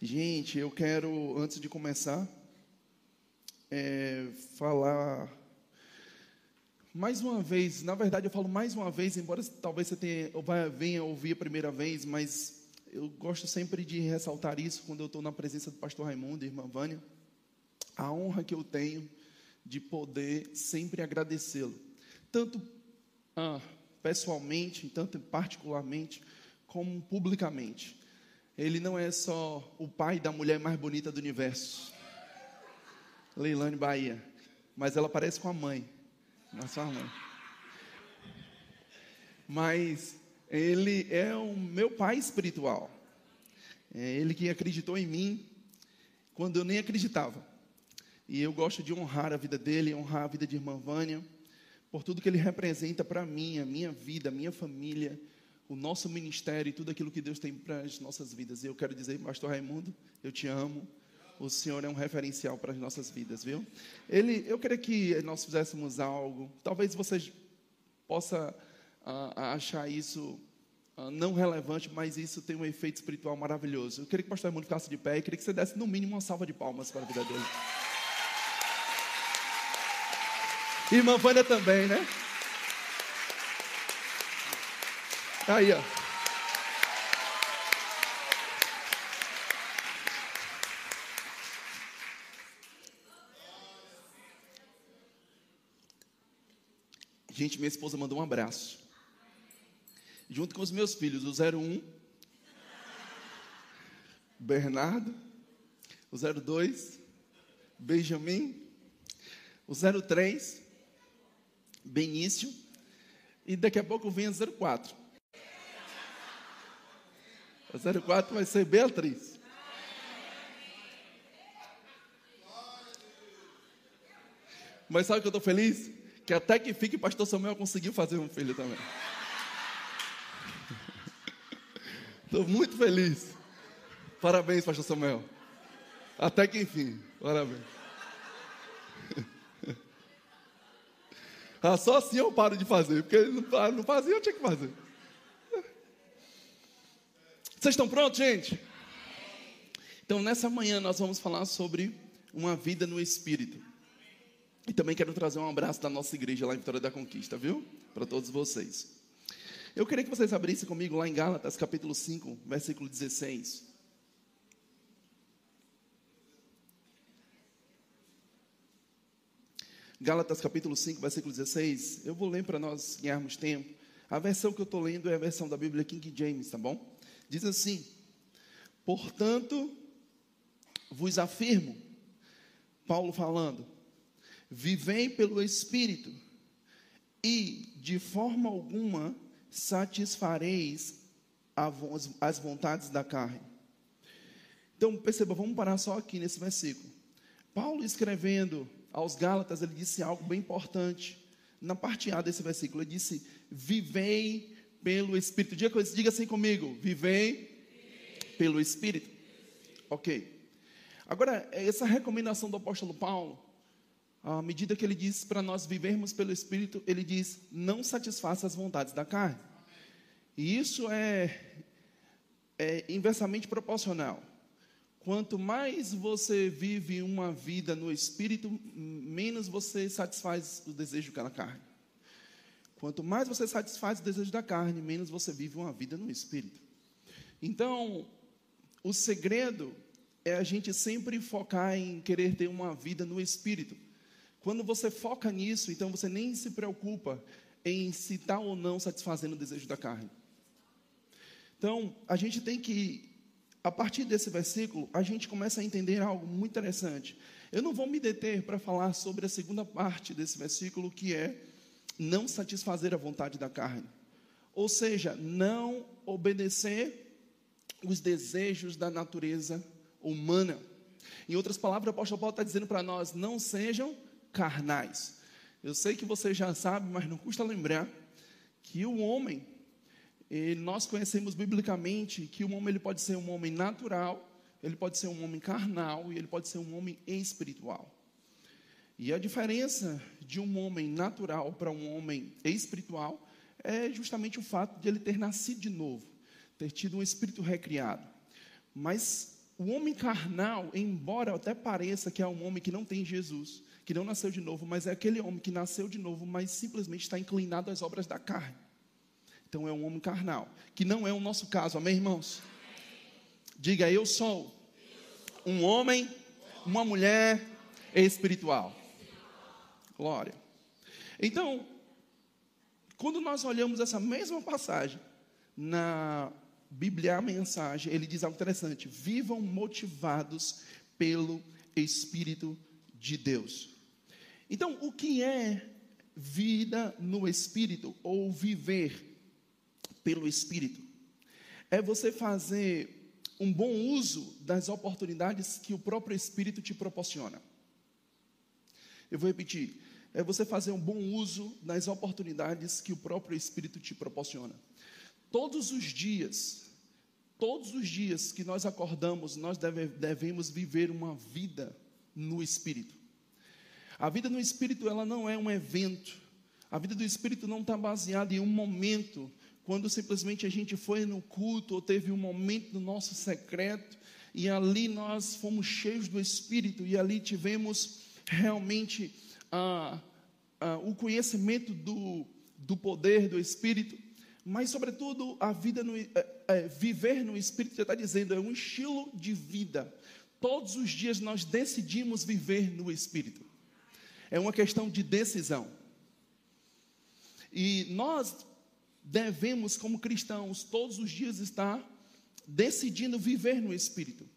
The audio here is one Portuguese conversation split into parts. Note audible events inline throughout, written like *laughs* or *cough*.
Gente, eu quero, antes de começar, é, falar mais uma vez. Na verdade, eu falo mais uma vez, embora talvez você tenha, venha ouvir a primeira vez, mas eu gosto sempre de ressaltar isso quando eu estou na presença do pastor Raimundo e irmã Vânia. A honra que eu tenho de poder sempre agradecê-lo, tanto ah, pessoalmente, tanto particularmente, como publicamente. Ele não é só o pai da mulher mais bonita do universo, Leilane Bahia, mas ela parece com a mãe, a sua mãe. Mas ele é o meu pai espiritual. É ele que acreditou em mim quando eu nem acreditava. E eu gosto de honrar a vida dele, honrar a vida de irmã Vânia, por tudo que ele representa para mim, a minha vida, a minha família, o nosso ministério e tudo aquilo que Deus tem para as nossas vidas. E eu quero dizer, pastor Raimundo, eu te amo. O Senhor é um referencial para as nossas vidas, viu? Ele, eu queria que nós fizéssemos algo. Talvez você possa uh, achar isso uh, não relevante, mas isso tem um efeito espiritual maravilhoso. Eu queria que o pastor Raimundo ficasse de pé e queria que você desse no mínimo uma salva de palmas para a vida dele. Irmã Vânia também, né? Aí, ó. Gente, minha esposa mandou um abraço. Junto com os meus filhos, o 01, Bernardo, o 02, Benjamin, o 03, Benício, e daqui a pouco vem o 04. O 04 vai ser Beatriz. Mas sabe que eu estou feliz? Que até que fique, pastor Samuel conseguiu fazer um filho também. *laughs* Estou muito feliz. Parabéns, pastor Samuel. Até que enfim, parabéns. *laughs* Ah, só assim eu paro de fazer, porque ele não, não fazia, eu tinha que fazer. Vocês estão prontos, gente? Então, nessa manhã nós vamos falar sobre uma vida no Espírito. E também quero trazer um abraço da nossa igreja lá em Vitória da Conquista, viu? Para todos vocês. Eu queria que vocês abrissem comigo lá em Gálatas, capítulo 5, versículo 16. Gálatas capítulo 5, versículo 16. Eu vou ler para nós ganharmos tempo. A versão que eu estou lendo é a versão da Bíblia King James, tá bom? Diz assim: Portanto, vos afirmo, Paulo falando, vivem pelo Espírito, e de forma alguma satisfareis as vontades da carne. Então, perceba, vamos parar só aqui nesse versículo. Paulo escrevendo aos Gálatas, ele disse algo bem importante. Na parte A desse versículo, ele disse: Vivei pelo Espírito. Diga, diga assim comigo: Vivei pelo Espírito. Ok. Agora, essa recomendação do apóstolo Paulo, à medida que ele diz para nós vivermos pelo Espírito, ele diz: Não satisfaça as vontades da carne. E isso é, é inversamente proporcional. Quanto mais você vive uma vida no espírito, menos você satisfaz o desejo da carne. Quanto mais você satisfaz o desejo da carne, menos você vive uma vida no espírito. Então, o segredo é a gente sempre focar em querer ter uma vida no espírito. Quando você foca nisso, então você nem se preocupa em se está ou não satisfazendo o desejo da carne. Então, a gente tem que a partir desse versículo, a gente começa a entender algo muito interessante. Eu não vou me deter para falar sobre a segunda parte desse versículo, que é não satisfazer a vontade da carne. Ou seja, não obedecer os desejos da natureza humana. Em outras palavras, o apóstolo Paulo está dizendo para nós: não sejam carnais. Eu sei que você já sabe, mas não custa lembrar que o homem nós conhecemos biblicamente que o homem ele pode ser um homem natural, ele pode ser um homem carnal e ele pode ser um homem espiritual. E a diferença de um homem natural para um homem espiritual é justamente o fato de ele ter nascido de novo, ter tido um espírito recriado. Mas o homem carnal, embora até pareça que é um homem que não tem Jesus, que não nasceu de novo, mas é aquele homem que nasceu de novo, mas simplesmente está inclinado às obras da carne. Então é um homem carnal, que não é o nosso caso, amém, irmãos? Diga, eu sou um homem, uma mulher espiritual. Glória. Então, quando nós olhamos essa mesma passagem na Bíblia, a mensagem, ele diz algo interessante: vivam motivados pelo Espírito de Deus. Então, o que é vida no Espírito ou viver pelo Espírito? É você fazer um bom uso das oportunidades que o próprio Espírito te proporciona. Eu vou repetir: é você fazer um bom uso das oportunidades que o próprio Espírito te proporciona. Todos os dias, todos os dias que nós acordamos, nós deve, devemos viver uma vida no Espírito. A vida no Espírito, ela não é um evento. A vida do Espírito não está baseada em um momento, quando simplesmente a gente foi no culto ou teve um momento no nosso secreto e ali nós fomos cheios do Espírito e ali tivemos realmente ah, ah, o conhecimento do, do poder do Espírito mas sobretudo a vida no, é, é, viver no Espírito já está dizendo é um estilo de vida. Todos os dias nós decidimos viver no Espírito. É uma questão de decisão. E nós devemos, como cristãos, todos os dias estar decidindo viver no Espírito,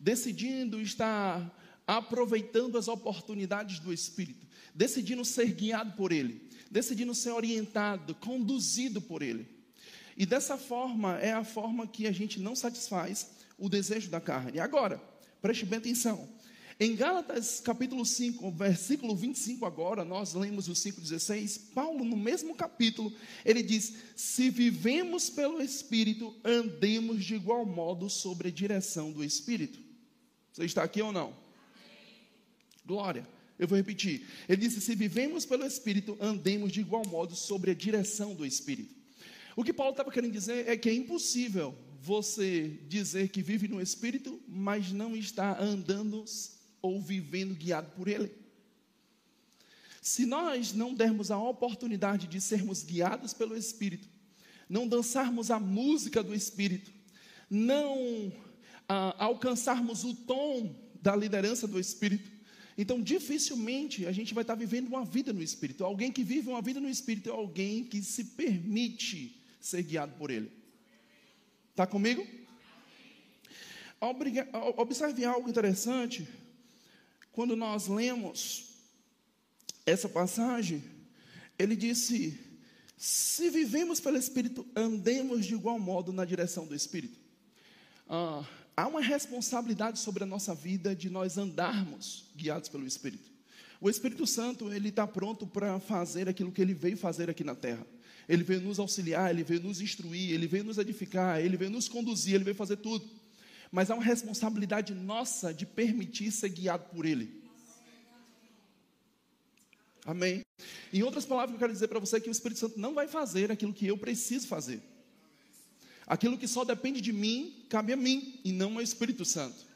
decidindo estar aproveitando as oportunidades do Espírito, decidindo ser guiado por Ele, decidindo ser orientado, conduzido por Ele. E dessa forma é a forma que a gente não satisfaz o desejo da carne. Agora, preste bem atenção. Em Gálatas capítulo 5, versículo 25 agora, nós lemos o 5,16, Paulo no mesmo capítulo, ele diz, se vivemos pelo Espírito, andemos de igual modo sobre a direção do Espírito. Você está aqui ou não? Glória. Eu vou repetir. Ele disse, se vivemos pelo Espírito, andemos de igual modo sobre a direção do Espírito. O que Paulo estava querendo dizer é que é impossível você dizer que vive no Espírito, mas não está andando ou vivendo guiado por Ele. Se nós não dermos a oportunidade de sermos guiados pelo Espírito, não dançarmos a música do Espírito, não ah, alcançarmos o tom da liderança do Espírito, então dificilmente a gente vai estar vivendo uma vida no Espírito. Alguém que vive uma vida no Espírito é alguém que se permite ser guiado por Ele. Está comigo? Observe algo interessante. Quando nós lemos essa passagem, ele disse: Se vivemos pelo Espírito, andemos de igual modo na direção do Espírito. Ah, há uma responsabilidade sobre a nossa vida de nós andarmos guiados pelo Espírito. O Espírito Santo, ele está pronto para fazer aquilo que ele veio fazer aqui na terra. Ele veio nos auxiliar, ele veio nos instruir, ele veio nos edificar, ele veio nos conduzir, ele veio fazer tudo. Mas há uma responsabilidade nossa de permitir ser guiado por ele. Amém. Em outras palavras, eu quero dizer para você que o Espírito Santo não vai fazer aquilo que eu preciso fazer. Aquilo que só depende de mim, cabe a mim e não ao Espírito Santo.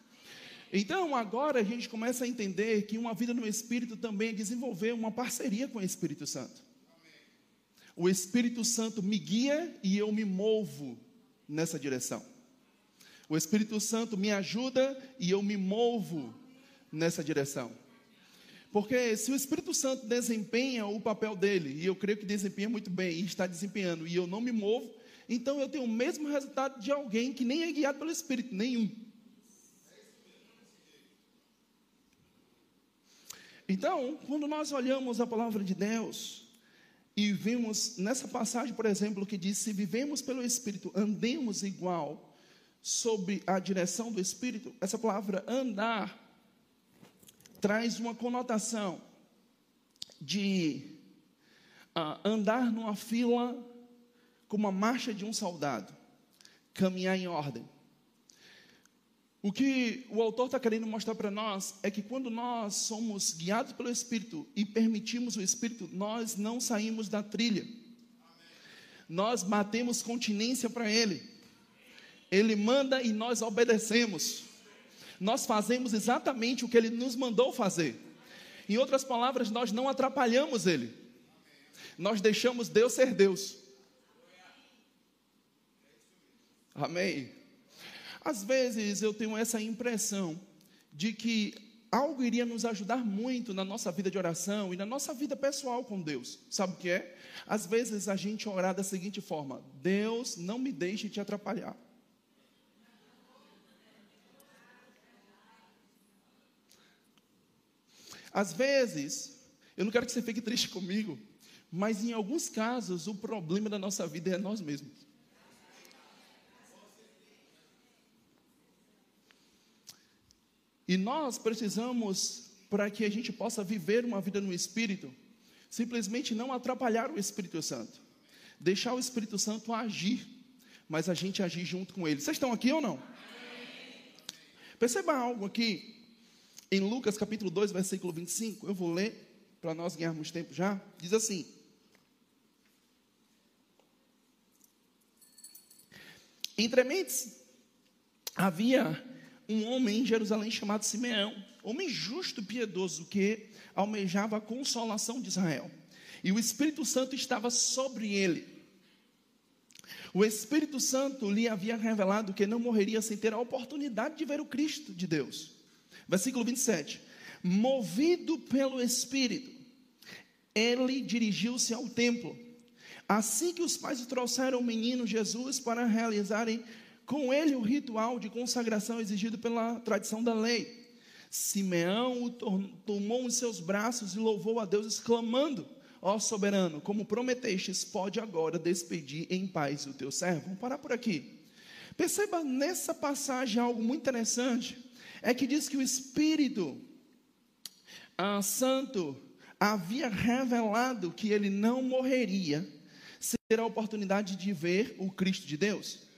Então, agora a gente começa a entender que uma vida no Espírito também é desenvolver uma parceria com o Espírito Santo. O Espírito Santo me guia e eu me movo nessa direção. O Espírito Santo me ajuda e eu me movo nessa direção. Porque se o Espírito Santo desempenha o papel dele, e eu creio que desempenha muito bem, e está desempenhando, e eu não me movo, então eu tenho o mesmo resultado de alguém que nem é guiado pelo Espírito, nenhum. Então, quando nós olhamos a palavra de Deus, e vimos nessa passagem, por exemplo, que diz: se vivemos pelo Espírito, andemos igual sob a direção do Espírito. Essa palavra andar traz uma conotação de uh, andar numa fila como a marcha de um soldado, caminhar em ordem. O que o autor está querendo mostrar para nós é que quando nós somos guiados pelo Espírito e permitimos o Espírito, nós não saímos da trilha. Nós batemos continência para Ele. Ele manda e nós obedecemos. nós fazemos exatamente o que ele nos mandou fazer. Em outras palavras, nós não atrapalhamos ele. Nós deixamos Deus ser Deus. Amém. Às vezes eu tenho essa impressão de que algo iria nos ajudar muito na nossa vida de oração e na nossa vida pessoal com Deus. Sabe o que é? Às vezes a gente orar da seguinte forma: Deus, não me deixe te atrapalhar. Às vezes, eu não quero que você fique triste comigo, mas em alguns casos o problema da nossa vida é nós mesmos. E nós precisamos, para que a gente possa viver uma vida no Espírito, simplesmente não atrapalhar o Espírito Santo, deixar o Espírito Santo agir, mas a gente agir junto com ele. Vocês estão aqui ou não? Perceba algo aqui, em Lucas capítulo 2, versículo 25, eu vou ler para nós ganharmos tempo já. Diz assim: Entre mentes havia um homem em Jerusalém chamado Simeão, homem justo e piedoso que almejava a consolação de Israel. E o Espírito Santo estava sobre ele. O Espírito Santo lhe havia revelado que não morreria sem ter a oportunidade de ver o Cristo de Deus. Versículo 27. Movido pelo Espírito, ele dirigiu-se ao templo. Assim que os pais trouxeram o menino Jesus para realizarem com ele o ritual de consagração exigido pela tradição da lei. Simeão o tomou em seus braços e louvou a Deus, exclamando: Ó soberano, como prometestes, pode agora despedir em paz o teu servo. Vamos parar por aqui. Perceba nessa passagem algo muito interessante: é que diz que o Espírito ah, Santo havia revelado que ele não morreria sem ter a oportunidade de ver o Cristo de Deus.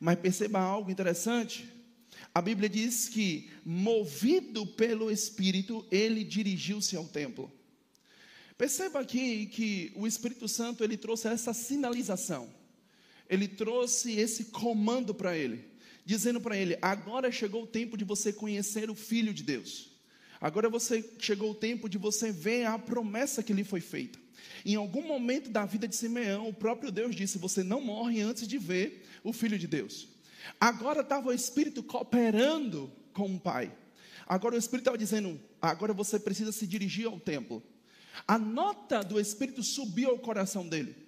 Mas perceba algo interessante. A Bíblia diz que, movido pelo Espírito, ele dirigiu-se ao templo. Perceba aqui que o Espírito Santo ele trouxe essa sinalização. Ele trouxe esse comando para ele, dizendo para ele: agora chegou o tempo de você conhecer o Filho de Deus. Agora você chegou o tempo de você ver a promessa que lhe foi feita. Em algum momento da vida de Simeão, o próprio Deus disse: Você não morre antes de ver o Filho de Deus. Agora estava o Espírito cooperando com o Pai. Agora o Espírito estava dizendo: Agora você precisa se dirigir ao templo. A nota do Espírito subiu ao coração dele.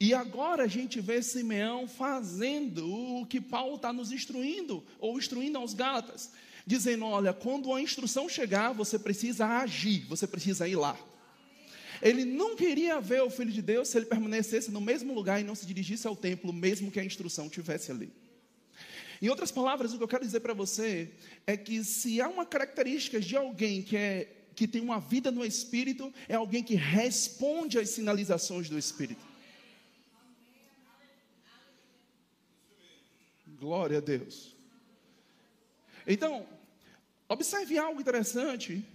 E agora a gente vê Simeão fazendo o que Paulo está nos instruindo, ou instruindo aos Gálatas, dizendo: olha, quando a instrução chegar, você precisa agir, você precisa ir lá. Ele não queria ver o Filho de Deus se ele permanecesse no mesmo lugar e não se dirigisse ao templo, mesmo que a instrução tivesse ali. Em outras palavras, o que eu quero dizer para você é que se há uma característica de alguém que, é, que tem uma vida no Espírito, é alguém que responde às sinalizações do Espírito. Glória a Deus. Então, observe algo interessante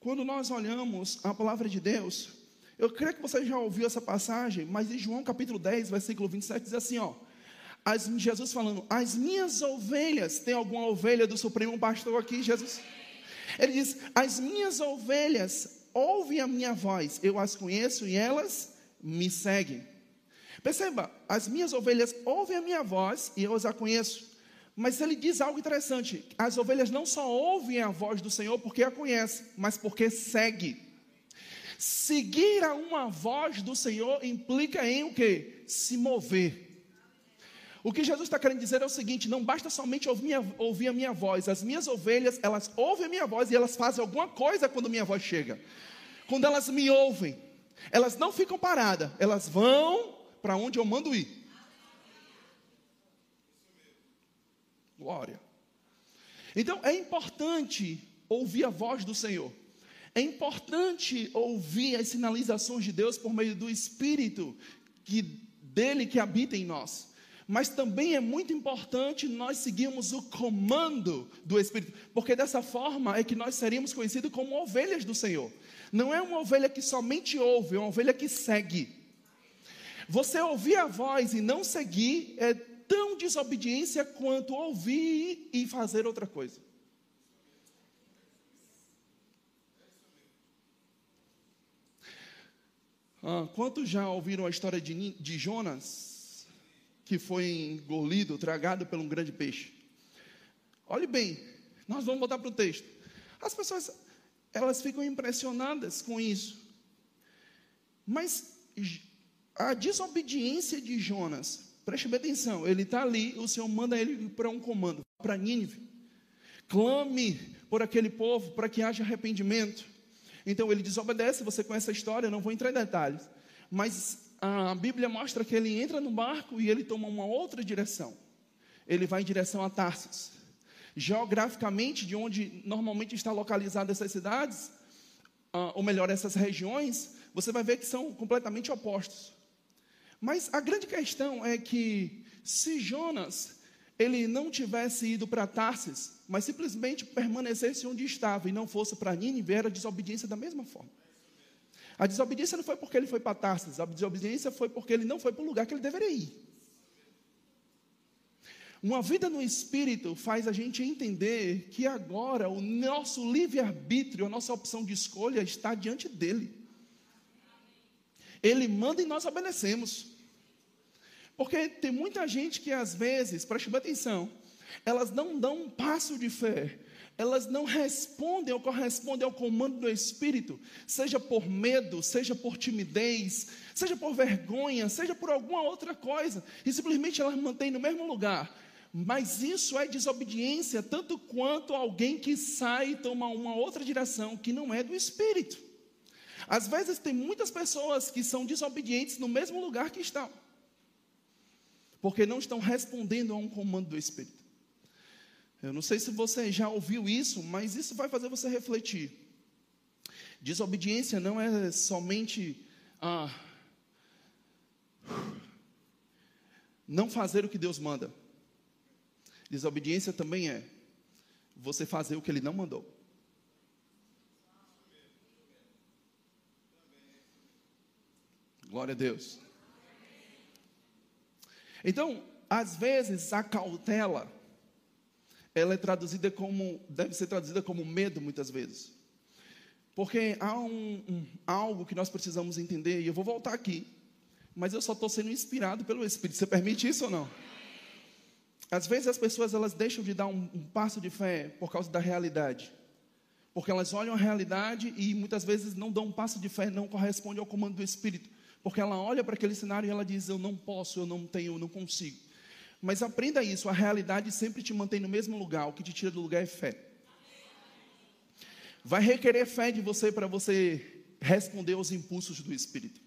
quando nós olhamos a palavra de Deus, eu creio que você já ouviu essa passagem, mas em João capítulo 10, versículo 27, diz assim: ó, as, Jesus falando, as minhas ovelhas, tem alguma ovelha do Supremo Pastor aqui, Jesus? Ele diz: As minhas ovelhas ouvem a minha voz, eu as conheço e elas me seguem. Perceba, as minhas ovelhas ouvem a minha voz e eu as conheço. Mas ele diz algo interessante: as ovelhas não só ouvem a voz do Senhor porque a conhecem, mas porque segue. Seguir a uma voz do Senhor implica em o que? Se mover. O que Jesus está querendo dizer é o seguinte: não basta somente ouvir, minha, ouvir a minha voz, as minhas ovelhas, elas ouvem a minha voz e elas fazem alguma coisa quando minha voz chega. Quando elas me ouvem, elas não ficam paradas, elas vão para onde eu mando ir. Glória. Então é importante ouvir a voz do Senhor. É importante ouvir as sinalizações de Deus por meio do Espírito que dele que habita em nós. Mas também é muito importante nós seguirmos o comando do Espírito, porque dessa forma é que nós seríamos conhecidos como ovelhas do Senhor. Não é uma ovelha que somente ouve, é uma ovelha que segue. Você ouvir a voz e não seguir é tão desobediência quanto ouvir e fazer outra coisa. Ah, quantos já ouviram a história de, de Jonas, que foi engolido, tragado por um grande peixe? Olhe bem, nós vamos voltar para o texto. As pessoas, elas ficam impressionadas com isso. Mas a desobediência de Jonas preste bem atenção, ele está ali, o Senhor manda ele para um comando, para Nínive. Clame por aquele povo para que haja arrependimento. Então ele desobedece, você conhece a história, não vou entrar em detalhes. Mas a Bíblia mostra que ele entra no barco e ele toma uma outra direção. Ele vai em direção a Tarsis. Geograficamente, de onde normalmente está localizadas essas cidades, ou melhor, essas regiões, você vai ver que são completamente opostos. Mas a grande questão é que se Jonas ele não tivesse ido para Tarsis, mas simplesmente permanecesse onde estava e não fosse para Nínive, era desobediência da mesma forma. A desobediência não foi porque ele foi para Tarsis, a desobediência foi porque ele não foi para o lugar que ele deveria ir. Uma vida no Espírito faz a gente entender que agora o nosso livre-arbítrio, a nossa opção de escolha está diante dele. Ele manda e nós obedecemos. Porque tem muita gente que às vezes, preste atenção, elas não dão um passo de fé, elas não respondem ou correspondem ao comando do Espírito, seja por medo, seja por timidez, seja por vergonha, seja por alguma outra coisa, e simplesmente elas mantêm no mesmo lugar. Mas isso é desobediência, tanto quanto alguém que sai e toma uma outra direção que não é do Espírito. Às vezes tem muitas pessoas que são desobedientes no mesmo lugar que estão, porque não estão respondendo a um comando do Espírito. Eu não sei se você já ouviu isso, mas isso vai fazer você refletir. Desobediência não é somente ah, não fazer o que Deus manda. Desobediência também é você fazer o que Ele não mandou. Glória a Deus. Então, às vezes, a cautela, ela é traduzida como, deve ser traduzida como medo, muitas vezes. Porque há um, um, algo que nós precisamos entender, e eu vou voltar aqui, mas eu só estou sendo inspirado pelo Espírito. Você permite isso ou não? Às vezes as pessoas elas deixam de dar um, um passo de fé por causa da realidade. Porque elas olham a realidade e muitas vezes não dão um passo de fé, não corresponde ao comando do Espírito. Porque ela olha para aquele cenário e ela diz: Eu não posso, eu não tenho, eu não consigo. Mas aprenda isso: a realidade sempre te mantém no mesmo lugar, o que te tira do lugar é fé. Vai requerer fé de você para você responder aos impulsos do Espírito.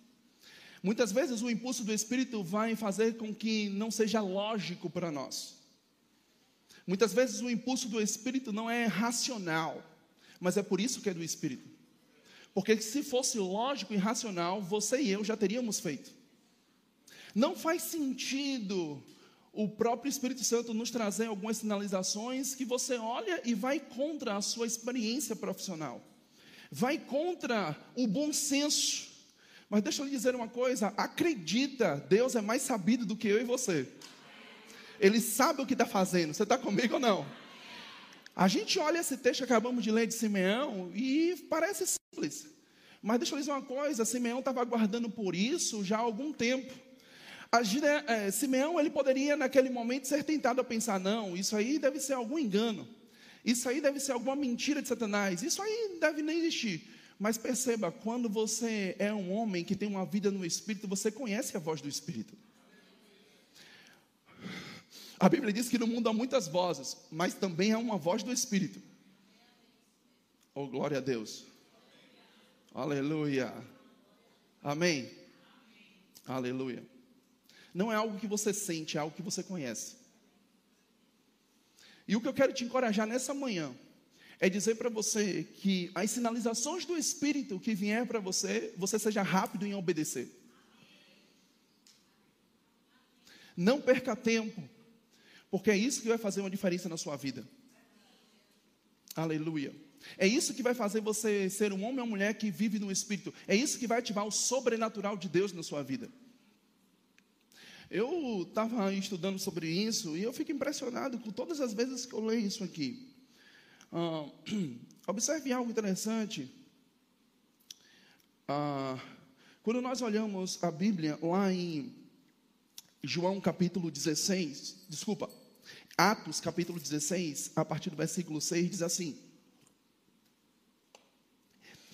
Muitas vezes o impulso do Espírito vai fazer com que não seja lógico para nós. Muitas vezes o impulso do Espírito não é racional, mas é por isso que é do Espírito. Porque se fosse lógico e racional, você e eu já teríamos feito. Não faz sentido o próprio Espírito Santo nos trazer algumas sinalizações que você olha e vai contra a sua experiência profissional, vai contra o bom senso. Mas deixa eu lhe dizer uma coisa: acredita, Deus é mais sabido do que eu e você. Ele sabe o que está fazendo. Você está comigo ou não? A gente olha esse texto que acabamos de ler de Simeão e parece simples. Mas deixa eu dizer uma coisa: Simeão estava aguardando por isso já há algum tempo. A, é, Simeão ele poderia naquele momento ser tentado a pensar: não, isso aí deve ser algum engano, isso aí deve ser alguma mentira de Satanás, isso aí deve nem existir. Mas perceba, quando você é um homem que tem uma vida no Espírito, você conhece a voz do Espírito. A Bíblia diz que no mundo há muitas vozes, mas também há uma voz do Espírito. Oh, glória a Deus. Aleluia. Amém. Aleluia. Não é algo que você sente, é algo que você conhece. E o que eu quero te encorajar nessa manhã é dizer para você que as sinalizações do Espírito que vier para você, você seja rápido em obedecer. Não perca tempo porque é isso que vai fazer uma diferença na sua vida. Aleluia. É isso que vai fazer você ser um homem ou mulher que vive no Espírito. É isso que vai ativar o sobrenatural de Deus na sua vida. Eu estava estudando sobre isso e eu fico impressionado com todas as vezes que eu leio isso aqui. Uh, *clears throat* observe algo interessante. Uh, Quando nós olhamos a Bíblia lá em João capítulo 16, desculpa, Atos capítulo 16, a partir do versículo 6, diz assim: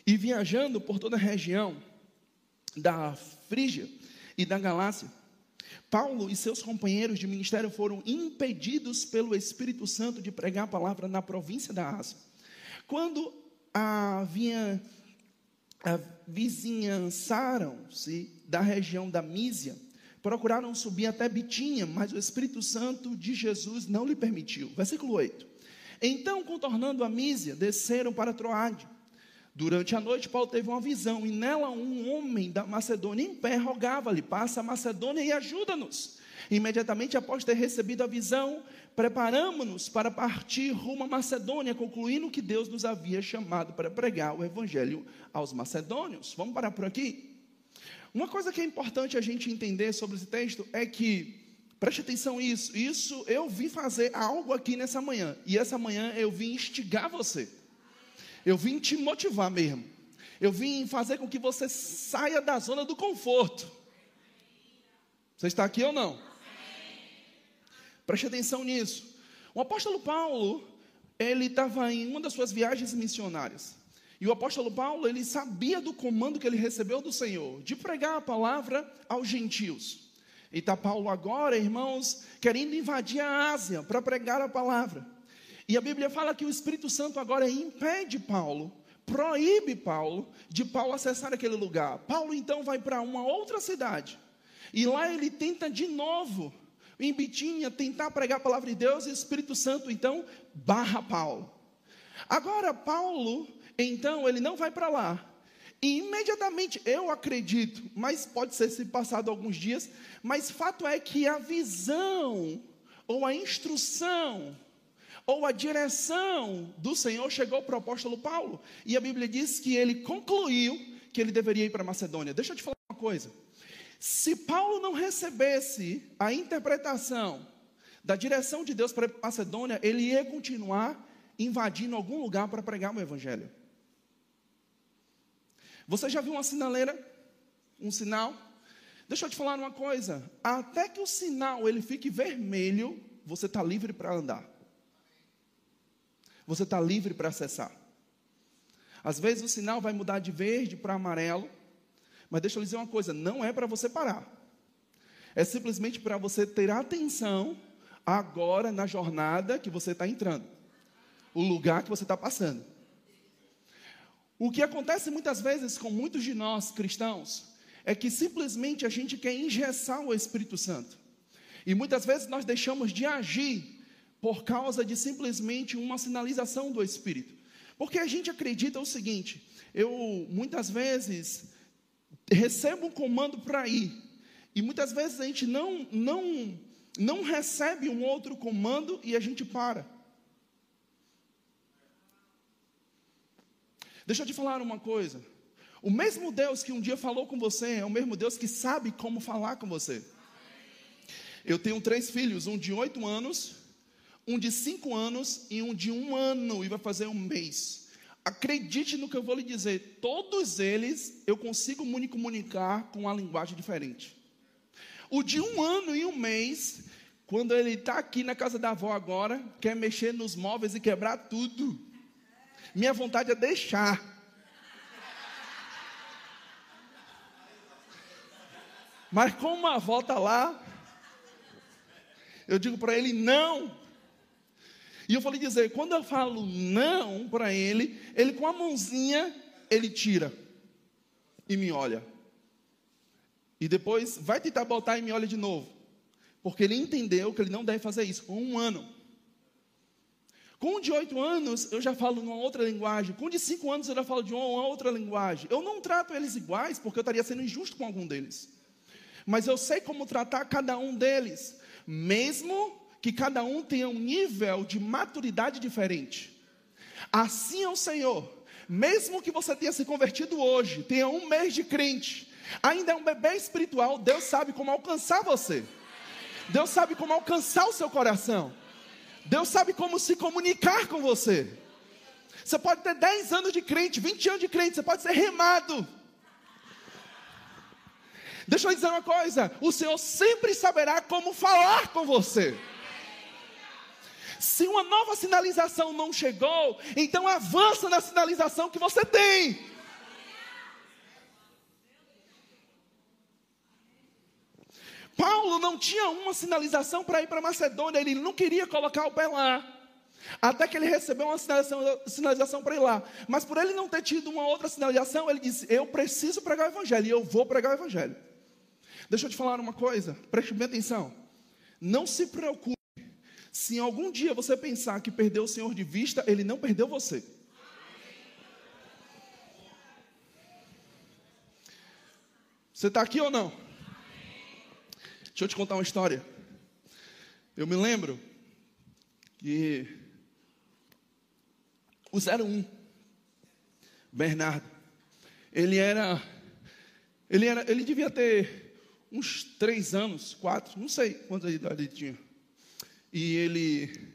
E viajando por toda a região da Frígia e da Galácia, Paulo e seus companheiros de ministério foram impedidos pelo Espírito Santo de pregar a palavra na província da Ásia. Quando havia vizinhançaram-se da região da Mísia, procuraram subir até Bitinha, mas o Espírito Santo de Jesus não lhe permitiu. Versículo 8. Então, contornando a Mísia, desceram para Troade. Durante a noite, Paulo teve uma visão, e nela um homem da Macedônia em pé rogava-lhe: Passa a Macedônia e ajuda-nos. Imediatamente após ter recebido a visão, preparamos-nos para partir rumo à Macedônia, concluindo que Deus nos havia chamado para pregar o evangelho aos macedônios. Vamos parar por aqui? Uma coisa que é importante a gente entender sobre esse texto é que, preste atenção nisso, isso eu vim fazer algo aqui nessa manhã, e essa manhã eu vim instigar você. Eu vim te motivar mesmo. Eu vim fazer com que você saia da zona do conforto. Você está aqui ou não? Preste atenção nisso. O apóstolo Paulo, ele estava em uma das suas viagens missionárias. E o apóstolo Paulo, ele sabia do comando que ele recebeu do Senhor, de pregar a palavra aos gentios. E está Paulo agora, irmãos, querendo invadir a Ásia para pregar a palavra. E a Bíblia fala que o Espírito Santo agora impede Paulo, proíbe Paulo de Paulo acessar aquele lugar. Paulo então vai para uma outra cidade. E lá ele tenta de novo, em Bitinha, tentar pregar a palavra de Deus, e o Espírito Santo então barra Paulo. Agora Paulo, então, ele não vai para lá. E imediatamente, eu acredito, mas pode ser se passado alguns dias, mas fato é que a visão ou a instrução ou a direção do Senhor chegou para o apóstolo Paulo. E a Bíblia diz que ele concluiu que ele deveria ir para Macedônia. Deixa eu te falar uma coisa. Se Paulo não recebesse a interpretação da direção de Deus para Macedônia, ele ia continuar invadindo algum lugar para pregar o evangelho. Você já viu uma sinaleira? Um sinal? Deixa eu te falar uma coisa. Até que o sinal ele fique vermelho, você está livre para andar você está livre para acessar. Às vezes o sinal vai mudar de verde para amarelo, mas deixa eu dizer uma coisa: não é para você parar, é simplesmente para você ter atenção agora na jornada que você está entrando, o lugar que você está passando. O que acontece muitas vezes com muitos de nós cristãos é que simplesmente a gente quer engessar o Espírito Santo. E muitas vezes nós deixamos de agir por causa de simplesmente uma sinalização do Espírito. Porque a gente acredita o seguinte: eu muitas vezes recebo um comando para ir, e muitas vezes a gente não, não, não recebe um outro comando e a gente para. Deixa eu te falar uma coisa. O mesmo Deus que um dia falou com você é o mesmo Deus que sabe como falar com você. Eu tenho três filhos, um de oito anos, um de cinco anos e um de um ano, e vai fazer um mês. Acredite no que eu vou lhe dizer, todos eles eu consigo me comunicar com uma linguagem diferente. O de um ano e um mês, quando ele está aqui na casa da avó agora, quer mexer nos móveis e quebrar tudo. Minha vontade é deixar. Mas como a avó está lá, eu digo para ele: não, e eu lhe dizer, quando eu falo não para ele, ele com a mãozinha, ele tira e me olha. E depois vai tentar botar e me olha de novo. Porque ele entendeu que ele não deve fazer isso. Com um ano. Com um de oito anos, eu já falo numa outra linguagem. Com um de cinco anos, eu já falo de uma outra linguagem. Eu não trato eles iguais, porque eu estaria sendo injusto com algum deles. Mas eu sei como tratar cada um deles. Mesmo que cada um tenha um nível de maturidade diferente. Assim é o Senhor. Mesmo que você tenha se convertido hoje, tenha um mês de crente, ainda é um bebê espiritual, Deus sabe como alcançar você. Deus sabe como alcançar o seu coração. Deus sabe como se comunicar com você. Você pode ter 10 anos de crente, 20 anos de crente, você pode ser remado. Deixa eu dizer uma coisa: o Senhor sempre saberá como falar com você. Se uma nova sinalização não chegou, então avança na sinalização que você tem. Paulo não tinha uma sinalização para ir para Macedônia, ele não queria colocar o pé lá. Até que ele recebeu uma sinalização, sinalização para ir lá. Mas por ele não ter tido uma outra sinalização, ele disse: Eu preciso pregar o evangelho e eu vou pregar o evangelho. Deixa eu te falar uma coisa, preste bem atenção. Não se preocupe se algum dia você pensar que perdeu o Senhor de vista, Ele não perdeu você. Você está aqui ou não? Deixa eu te contar uma história. Eu me lembro que o 01, Bernardo, ele era, ele era, ele devia ter uns três anos, quatro, não sei quantas idade ele tinha. E ele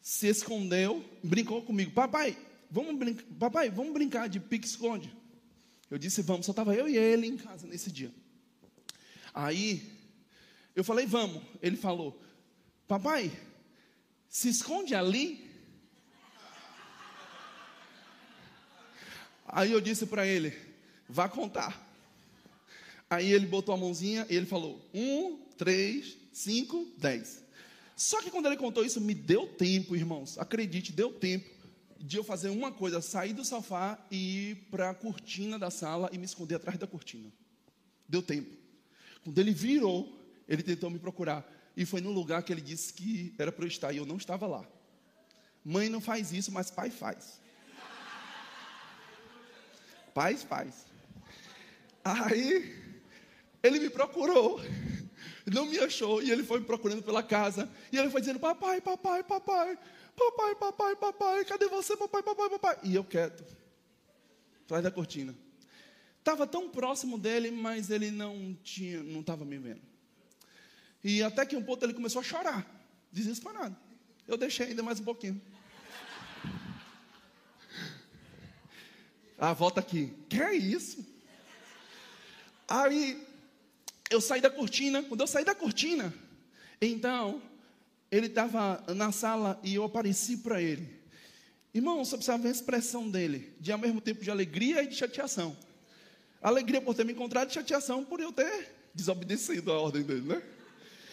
se escondeu, brincou comigo, papai, vamos brincar, papai, vamos brincar de pique-esconde. Eu disse, vamos, só estava eu e ele em casa nesse dia. Aí, eu falei, vamos. Ele falou, papai, se esconde ali Aí eu disse para ele: vá contar. Aí ele botou a mãozinha e ele falou: um, três, cinco, dez. Só que quando ele contou isso, me deu tempo, irmãos. Acredite, deu tempo de eu fazer uma coisa: sair do sofá e ir para a cortina da sala e me esconder atrás da cortina. Deu tempo. Quando ele virou, ele tentou me procurar. E foi no lugar que ele disse que era para eu estar e eu não estava lá. Mãe não faz isso, mas pai faz. Paz, paz. Aí, ele me procurou, não me achou, e ele foi me procurando pela casa, e ele foi dizendo: Papai, papai, papai, papai, papai, papai, cadê você, papai, papai, papai? E eu quieto, atrás da cortina. Estava tão próximo dele, mas ele não tinha, não estava me vendo. E até que um ponto ele começou a chorar, desesperado. Eu deixei ainda mais um pouquinho. Ah, volta aqui. Que é isso? Aí eu saí da cortina. Quando eu saí da cortina, então ele estava na sala e eu apareci para ele. Irmão, você precisa ver a expressão dele, de ao mesmo tempo de alegria e de chateação. Alegria por ter me encontrado e chateação por eu ter desobedecido a ordem dele, né?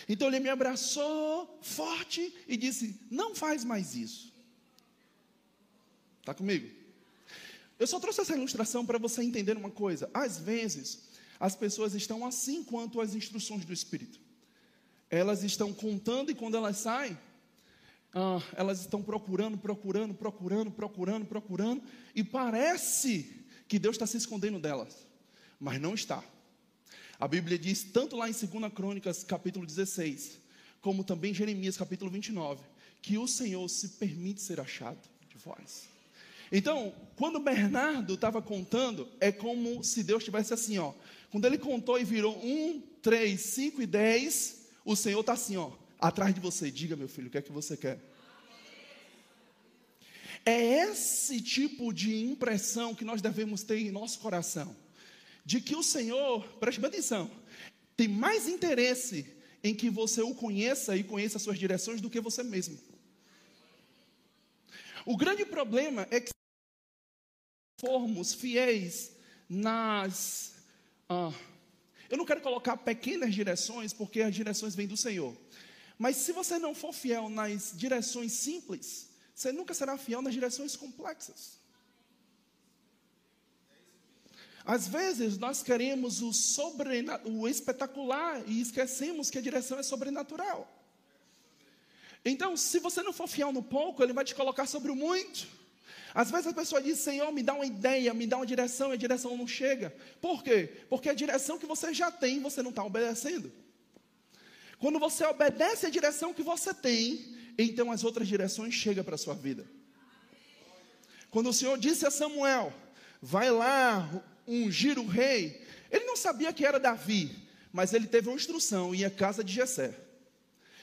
Então ele me abraçou forte e disse: Não faz mais isso. Está comigo? Eu só trouxe essa ilustração para você entender uma coisa. Às vezes, as pessoas estão assim quanto as instruções do Espírito. Elas estão contando e quando elas saem, ah, elas estão procurando, procurando, procurando, procurando, procurando, e parece que Deus está se escondendo delas, mas não está. A Bíblia diz, tanto lá em 2 Crônicas, capítulo 16, como também em Jeremias, capítulo 29, que o Senhor se permite ser achado de vós. Então, quando Bernardo estava contando, é como se Deus tivesse assim, ó. Quando ele contou e virou um, três, cinco e dez, o Senhor está assim, ó, atrás de você. Diga, meu filho, o que é que você quer? É esse tipo de impressão que nós devemos ter em nosso coração. De que o Senhor, preste atenção, tem mais interesse em que você o conheça e conheça as suas direções do que você mesmo. O grande problema é que formos fiéis nas. Ah, eu não quero colocar pequenas direções, porque as direções vêm do Senhor. Mas se você não for fiel nas direções simples, você nunca será fiel nas direções complexas. Às vezes nós queremos o, o espetacular e esquecemos que a direção é sobrenatural. Então, se você não for fiel no pouco, ele vai te colocar sobre o muito. Às vezes a pessoa diz, Senhor, me dá uma ideia, me dá uma direção, e a direção não chega. Por quê? Porque a direção que você já tem, você não está obedecendo. Quando você obedece a direção que você tem, então as outras direções chegam para a sua vida. Quando o Senhor disse a Samuel, vai lá ungir o rei, ele não sabia que era Davi, mas ele teve uma instrução, ia à casa de Jessé.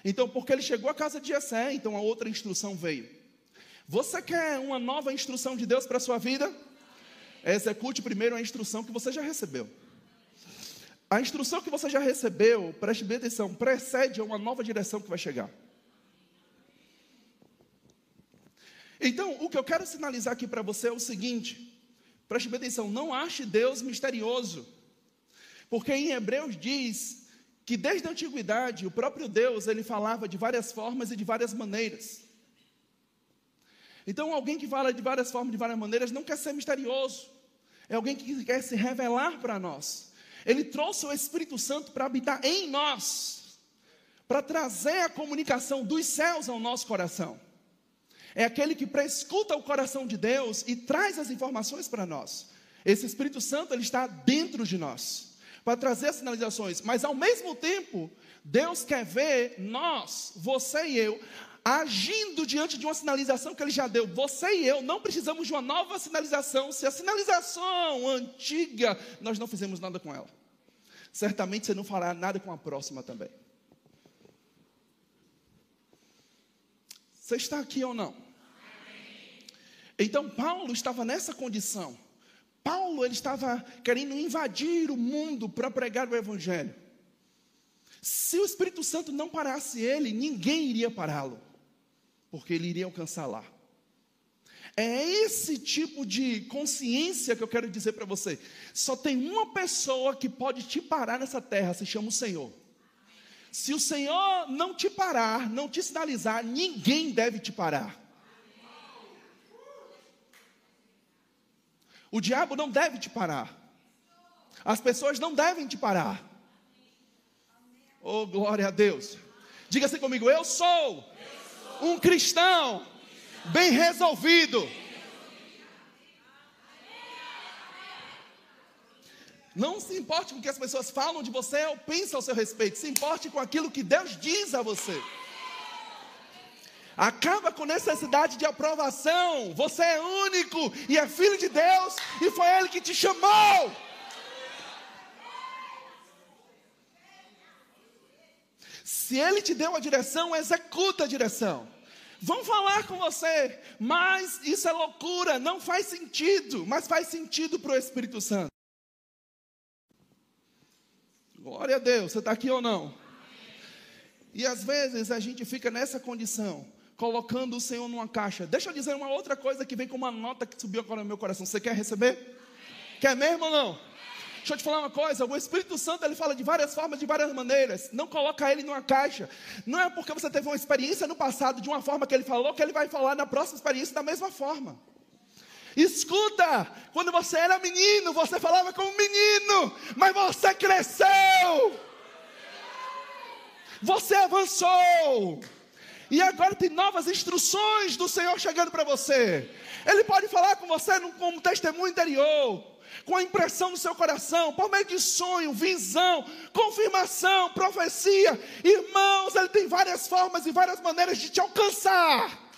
Então, porque ele chegou à casa de Jessé, então a outra instrução veio. Você quer uma nova instrução de Deus para a sua vida? Execute primeiro a instrução que você já recebeu. A instrução que você já recebeu, preste bem atenção, precede a uma nova direção que vai chegar. Então, o que eu quero sinalizar aqui para você é o seguinte: preste bem atenção, não ache Deus misterioso, porque em Hebreus diz que desde a antiguidade o próprio Deus ele falava de várias formas e de várias maneiras. Então, alguém que fala de várias formas, de várias maneiras, não quer ser misterioso, é alguém que quer se revelar para nós. Ele trouxe o Espírito Santo para habitar em nós, para trazer a comunicação dos céus ao nosso coração é aquele que prescuta o coração de Deus e traz as informações para nós. Esse Espírito Santo ele está dentro de nós para trazer as sinalizações, mas ao mesmo tempo, Deus quer ver nós, você e eu, agindo diante de uma sinalização que ele já deu. Você e eu não precisamos de uma nova sinalização. Se a sinalização antiga, nós não fizemos nada com ela. Certamente você não fará nada com a próxima também. Você está aqui ou não? Então Paulo estava nessa condição. Paulo ele estava querendo invadir o mundo para pregar o evangelho. Se o Espírito Santo não parasse ele, ninguém iria pará-lo, porque ele iria alcançar lá. É esse tipo de consciência que eu quero dizer para você. Só tem uma pessoa que pode te parar nessa terra, se chama o Senhor. Se o Senhor não te parar, não te sinalizar, ninguém deve te parar. O diabo não deve te parar. As pessoas não devem te parar. Oh, glória a Deus. Diga assim comigo: eu sou, um cristão bem resolvido. Não se importe com o que as pessoas falam de você ou pensam ao seu respeito. Se importe com aquilo que Deus diz a você. Acaba com necessidade de aprovação. Você é único e é filho de Deus e foi Ele que te chamou. Se Ele te deu a direção, executa a direção. Vão falar com você, mas isso é loucura, não faz sentido, mas faz sentido para o Espírito Santo. Glória a Deus, você está aqui ou não? E às vezes a gente fica nessa condição, colocando o Senhor numa caixa. Deixa eu dizer uma outra coisa que vem com uma nota que subiu agora no meu coração. Você quer receber? Quer mesmo ou não? Deixa eu te falar uma coisa, o Espírito Santo ele fala de várias formas, de várias maneiras. Não coloca ele numa caixa. Não é porque você teve uma experiência no passado de uma forma que ele falou que ele vai falar na próxima experiência da mesma forma. Escuta, quando você era menino, você falava como menino, mas você cresceu. Você avançou. E agora tem novas instruções do Senhor chegando para você. Ele pode falar com você como testemunho interior, com a impressão no seu coração, por meio de sonho, visão, confirmação, profecia. Irmãos, ele tem várias formas e várias maneiras de te alcançar.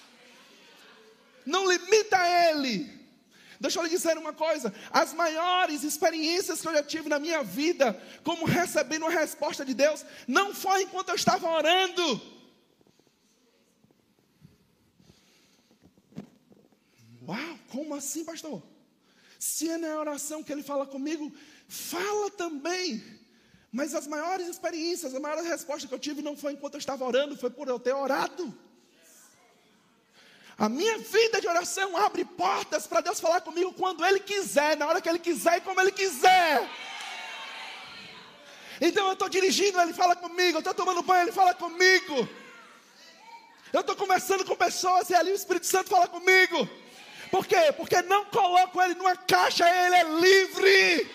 Não limita ele. Deixa eu lhe dizer uma coisa: as maiores experiências que eu já tive na minha vida, como recebendo uma resposta de Deus, não foi enquanto eu estava orando. Uau, como assim, pastor? Se é na oração que ele fala comigo, fala também. Mas as maiores experiências, as maiores respostas que eu tive não foi enquanto eu estava orando, foi por eu ter orado. A minha vida de oração abre portas para Deus falar comigo quando Ele quiser, na hora que Ele quiser e como Ele quiser. Então eu estou dirigindo, Ele fala comigo. Eu estou tomando banho, Ele fala comigo. Eu estou conversando com pessoas e ali o Espírito Santo fala comigo. Por quê? Porque não coloco Ele numa caixa, Ele é livre.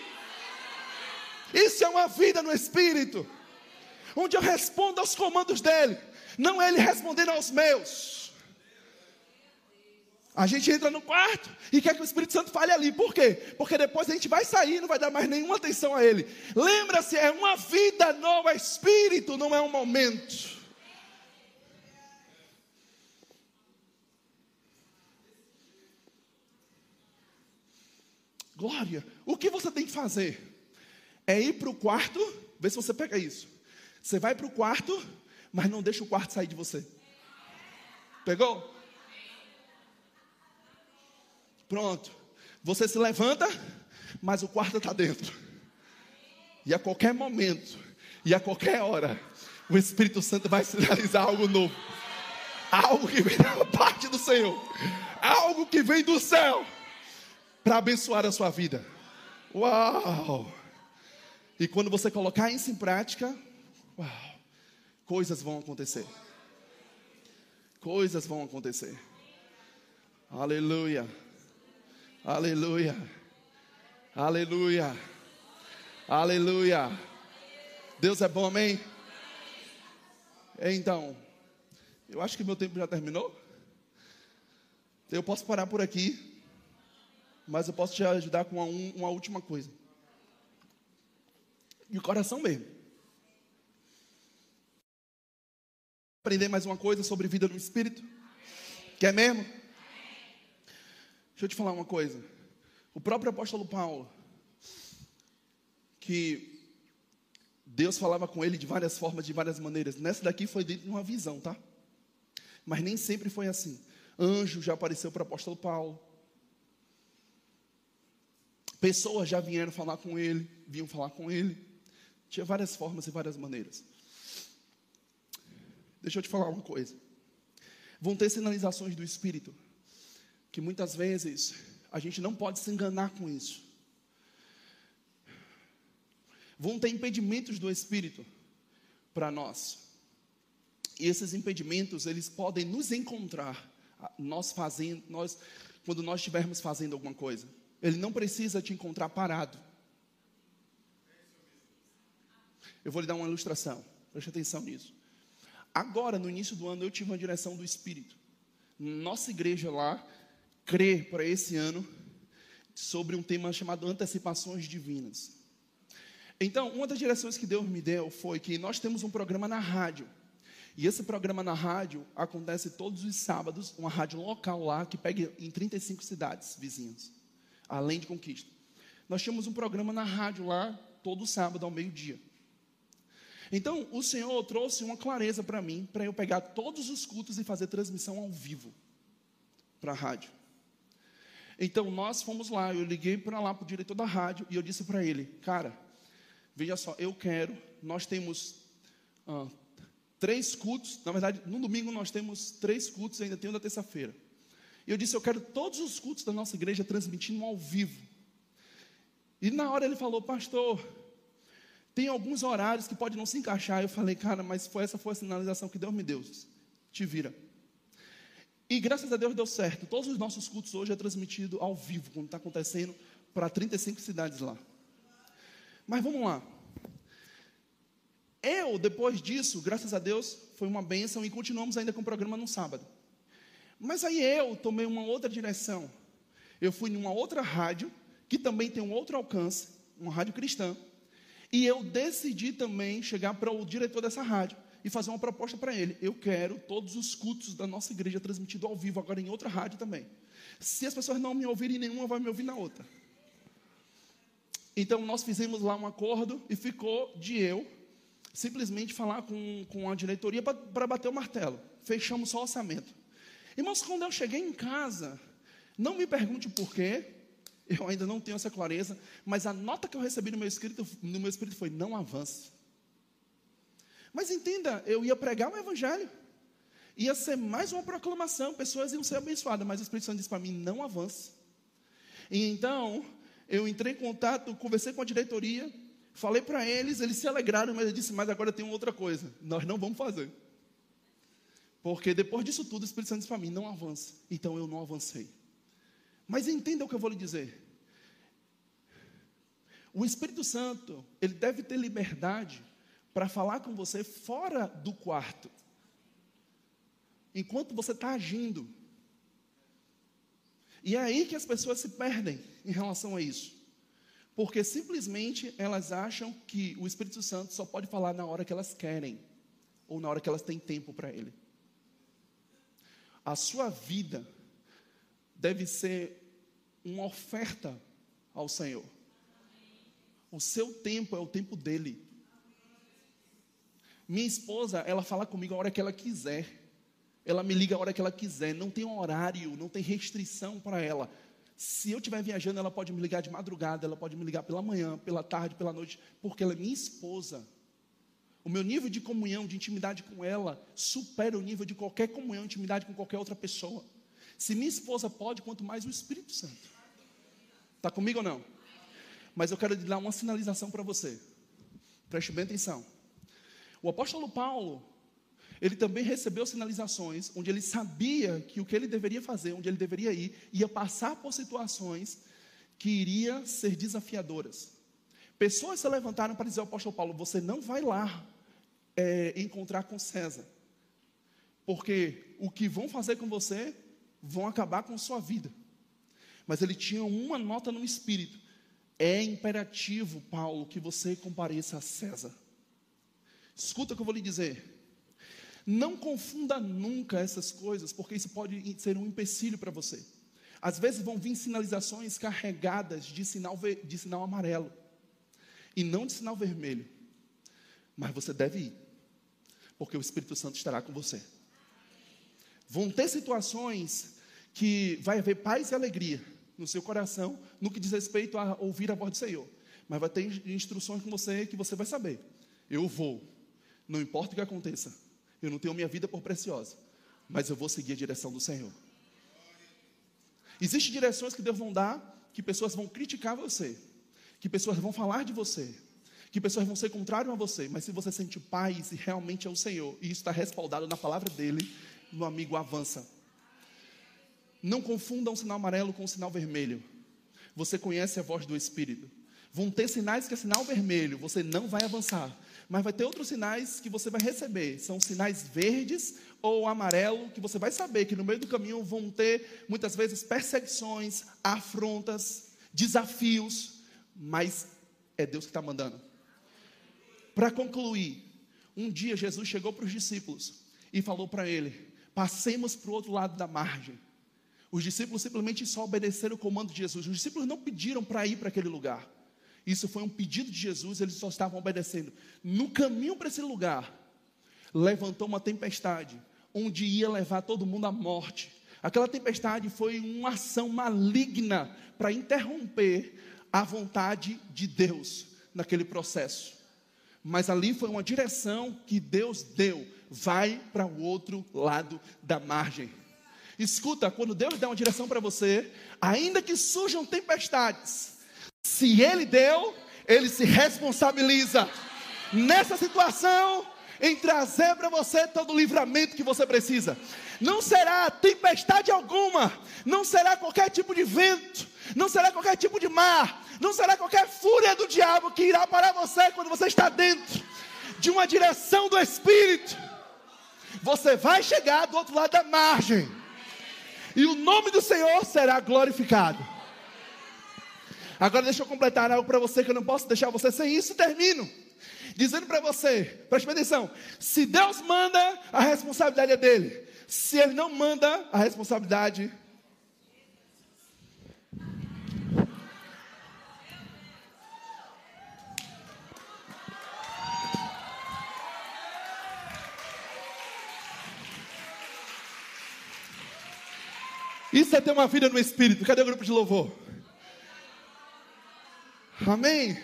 Isso é uma vida no Espírito, onde eu respondo aos comandos dEle, não Ele respondendo aos meus. A gente entra no quarto e quer que o Espírito Santo fale ali. Por quê? Porque depois a gente vai sair e não vai dar mais nenhuma atenção a Ele. Lembra-se, é uma vida nova, Espírito, não é um momento. Glória, o que você tem que fazer? É ir para o quarto, vê se você pega isso. Você vai para o quarto, mas não deixa o quarto sair de você. Pegou? Pronto. Você se levanta, mas o quarto está dentro. E a qualquer momento, e a qualquer hora, o Espírito Santo vai sinalizar algo novo. Algo que vem da parte do Senhor. Algo que vem do céu para abençoar a sua vida. Uau! E quando você colocar isso em prática, uau, coisas vão acontecer. Coisas vão acontecer. Aleluia. Aleluia. Aleluia. Aleluia. Deus é bom, amém? Então, eu acho que meu tempo já terminou. Eu posso parar por aqui, mas eu posso te ajudar com uma, uma última coisa. De coração mesmo. Aprender mais uma coisa sobre vida no Espírito? Quer mesmo? Deixa eu te falar uma coisa. O próprio apóstolo Paulo, que Deus falava com ele de várias formas, de várias maneiras. Nessa daqui foi dentro de uma visão, tá? Mas nem sempre foi assim. Anjo já apareceu para o apóstolo Paulo. Pessoas já vieram falar com ele, vinham falar com ele. Tinha várias formas e várias maneiras. Deixa eu te falar uma coisa. Vão ter sinalizações do Espírito que muitas vezes a gente não pode se enganar com isso. Vão ter impedimentos do Espírito para nós. E esses impedimentos, eles podem nos encontrar, nós fazendo, nós, quando nós estivermos fazendo alguma coisa. Ele não precisa te encontrar parado. Eu vou lhe dar uma ilustração, preste atenção nisso. Agora, no início do ano, eu tive uma direção do Espírito. Nossa igreja lá, crê para esse ano sobre um tema chamado antecipações divinas. Então, uma das direções que Deus me deu foi que nós temos um programa na rádio. E esse programa na rádio acontece todos os sábados, uma rádio local lá que pega em 35 cidades vizinhas, além de Conquista. Nós tínhamos um programa na rádio lá todo sábado ao meio-dia. Então, o Senhor trouxe uma clareza para mim, para eu pegar todos os cultos e fazer transmissão ao vivo para a rádio. Então nós fomos lá, eu liguei para lá para o diretor da rádio e eu disse para ele, cara, veja só, eu quero, nós temos ah, três cultos, na verdade, no domingo nós temos três cultos, ainda tem um da terça-feira. E eu disse, eu quero todos os cultos da nossa igreja transmitindo ao vivo. E na hora ele falou, pastor, tem alguns horários que pode não se encaixar. Eu falei, cara, mas foi essa foi a sinalização que Deus me deu. Te vira. E graças a Deus deu certo. Todos os nossos cultos hoje é transmitido ao vivo, como está acontecendo para 35 cidades lá. Mas vamos lá. Eu, depois disso, graças a Deus, foi uma bênção e continuamos ainda com o programa no sábado. Mas aí eu tomei uma outra direção. Eu fui em uma outra rádio, que também tem um outro alcance, uma rádio cristã. E eu decidi também chegar para o diretor dessa rádio e fazer uma proposta para ele. Eu quero todos os cultos da nossa igreja transmitidos ao vivo, agora em outra rádio também. Se as pessoas não me ouvirem nenhuma, vai me ouvir na outra. Então nós fizemos lá um acordo e ficou de eu simplesmente falar com, com a diretoria para bater o martelo. Fechamos só o orçamento. Irmãos, quando eu cheguei em casa, não me pergunte por quê, eu ainda não tenho essa clareza, mas a nota que eu recebi no meu espírito, no meu espírito foi: não avance. Mas entenda, eu ia pregar o evangelho. Ia ser mais uma proclamação, pessoas iam ser abençoadas, mas o Espírito Santo disse para mim: não avance. E então, eu entrei em contato, conversei com a diretoria, falei para eles, eles se alegraram, mas eu disse: mas agora tem outra coisa, nós não vamos fazer. Porque depois disso tudo, o Espírito Santo disse para mim: não avance. Então eu não avancei. Mas entenda o que eu vou lhe dizer. O Espírito Santo, ele deve ter liberdade para falar com você fora do quarto, enquanto você está agindo. E é aí que as pessoas se perdem em relação a isso. Porque simplesmente elas acham que o Espírito Santo só pode falar na hora que elas querem, ou na hora que elas têm tempo para ele. A sua vida deve ser uma oferta ao Senhor. O seu tempo é o tempo dele. Minha esposa, ela fala comigo a hora que ela quiser. Ela me liga a hora que ela quiser. Não tem horário, não tem restrição para ela. Se eu estiver viajando, ela pode me ligar de madrugada, ela pode me ligar pela manhã, pela tarde, pela noite, porque ela é minha esposa. O meu nível de comunhão, de intimidade com ela, supera o nível de qualquer comunhão, intimidade com qualquer outra pessoa. Se minha esposa pode, quanto mais o Espírito Santo. Está comigo ou não? Mas eu quero dar uma sinalização para você. Preste bem atenção. O apóstolo Paulo, ele também recebeu sinalizações onde ele sabia que o que ele deveria fazer, onde ele deveria ir, ia passar por situações que iria ser desafiadoras. Pessoas se levantaram para dizer ao apóstolo Paulo: Você não vai lá é, encontrar com César, porque o que vão fazer com você vão acabar com sua vida. Mas ele tinha uma nota no espírito: É imperativo, Paulo, que você compareça a César. Escuta o que eu vou lhe dizer. Não confunda nunca essas coisas, porque isso pode ser um empecilho para você. Às vezes vão vir sinalizações carregadas de sinal, de sinal amarelo e não de sinal vermelho. Mas você deve ir, porque o Espírito Santo estará com você. Vão ter situações que vai haver paz e alegria no seu coração no que diz respeito a ouvir a voz do Senhor. Mas vai ter instruções com você que você vai saber. Eu vou, não importa o que aconteça, eu não tenho minha vida por preciosa, mas eu vou seguir a direção do Senhor. Existem direções que Deus vão dar, que pessoas vão criticar você, que pessoas vão falar de você, que pessoas vão ser contrárias a você, mas se você sente paz e realmente é o Senhor, e isso está respaldado na palavra dele, meu amigo, avança. Não confunda um sinal amarelo com um sinal vermelho. Você conhece a voz do Espírito. Vão ter sinais que é sinal vermelho, você não vai avançar. Mas vai ter outros sinais que você vai receber. São sinais verdes ou amarelo, que você vai saber que no meio do caminho vão ter muitas vezes perseguições, afrontas, desafios, mas é Deus que está mandando. Para concluir, um dia Jesus chegou para os discípulos e falou para ele: passemos para o outro lado da margem. Os discípulos simplesmente só obedeceram o comando de Jesus. Os discípulos não pediram para ir para aquele lugar. Isso foi um pedido de Jesus, eles só estavam obedecendo. No caminho para esse lugar, levantou uma tempestade, onde ia levar todo mundo à morte. Aquela tempestade foi uma ação maligna para interromper a vontade de Deus naquele processo. Mas ali foi uma direção que Deus deu. Vai para o outro lado da margem. Escuta, quando Deus dá uma direção para você, ainda que surjam tempestades, se ele deu, ele se responsabiliza nessa situação em trazer para você todo o livramento que você precisa. Não será tempestade alguma, não será qualquer tipo de vento, não será qualquer tipo de mar, não será qualquer fúria do diabo que irá parar você quando você está dentro de uma direção do Espírito. Você vai chegar do outro lado da margem, e o nome do Senhor será glorificado. Agora deixa eu completar algo para você que eu não posso deixar você sem isso, termino. Dizendo para você, preste atenção: se Deus manda, a responsabilidade é dele. Se Ele não manda, a responsabilidade Isso é ter uma vida no Espírito. Cadê o grupo de louvor? Amém?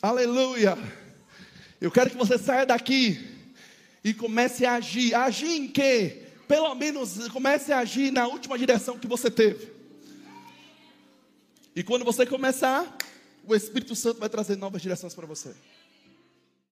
Aleluia. Eu quero que você saia daqui e comece a agir. Agir em quê? Pelo menos comece a agir na última direção que você teve. E quando você começar, o Espírito Santo vai trazer novas direções para você.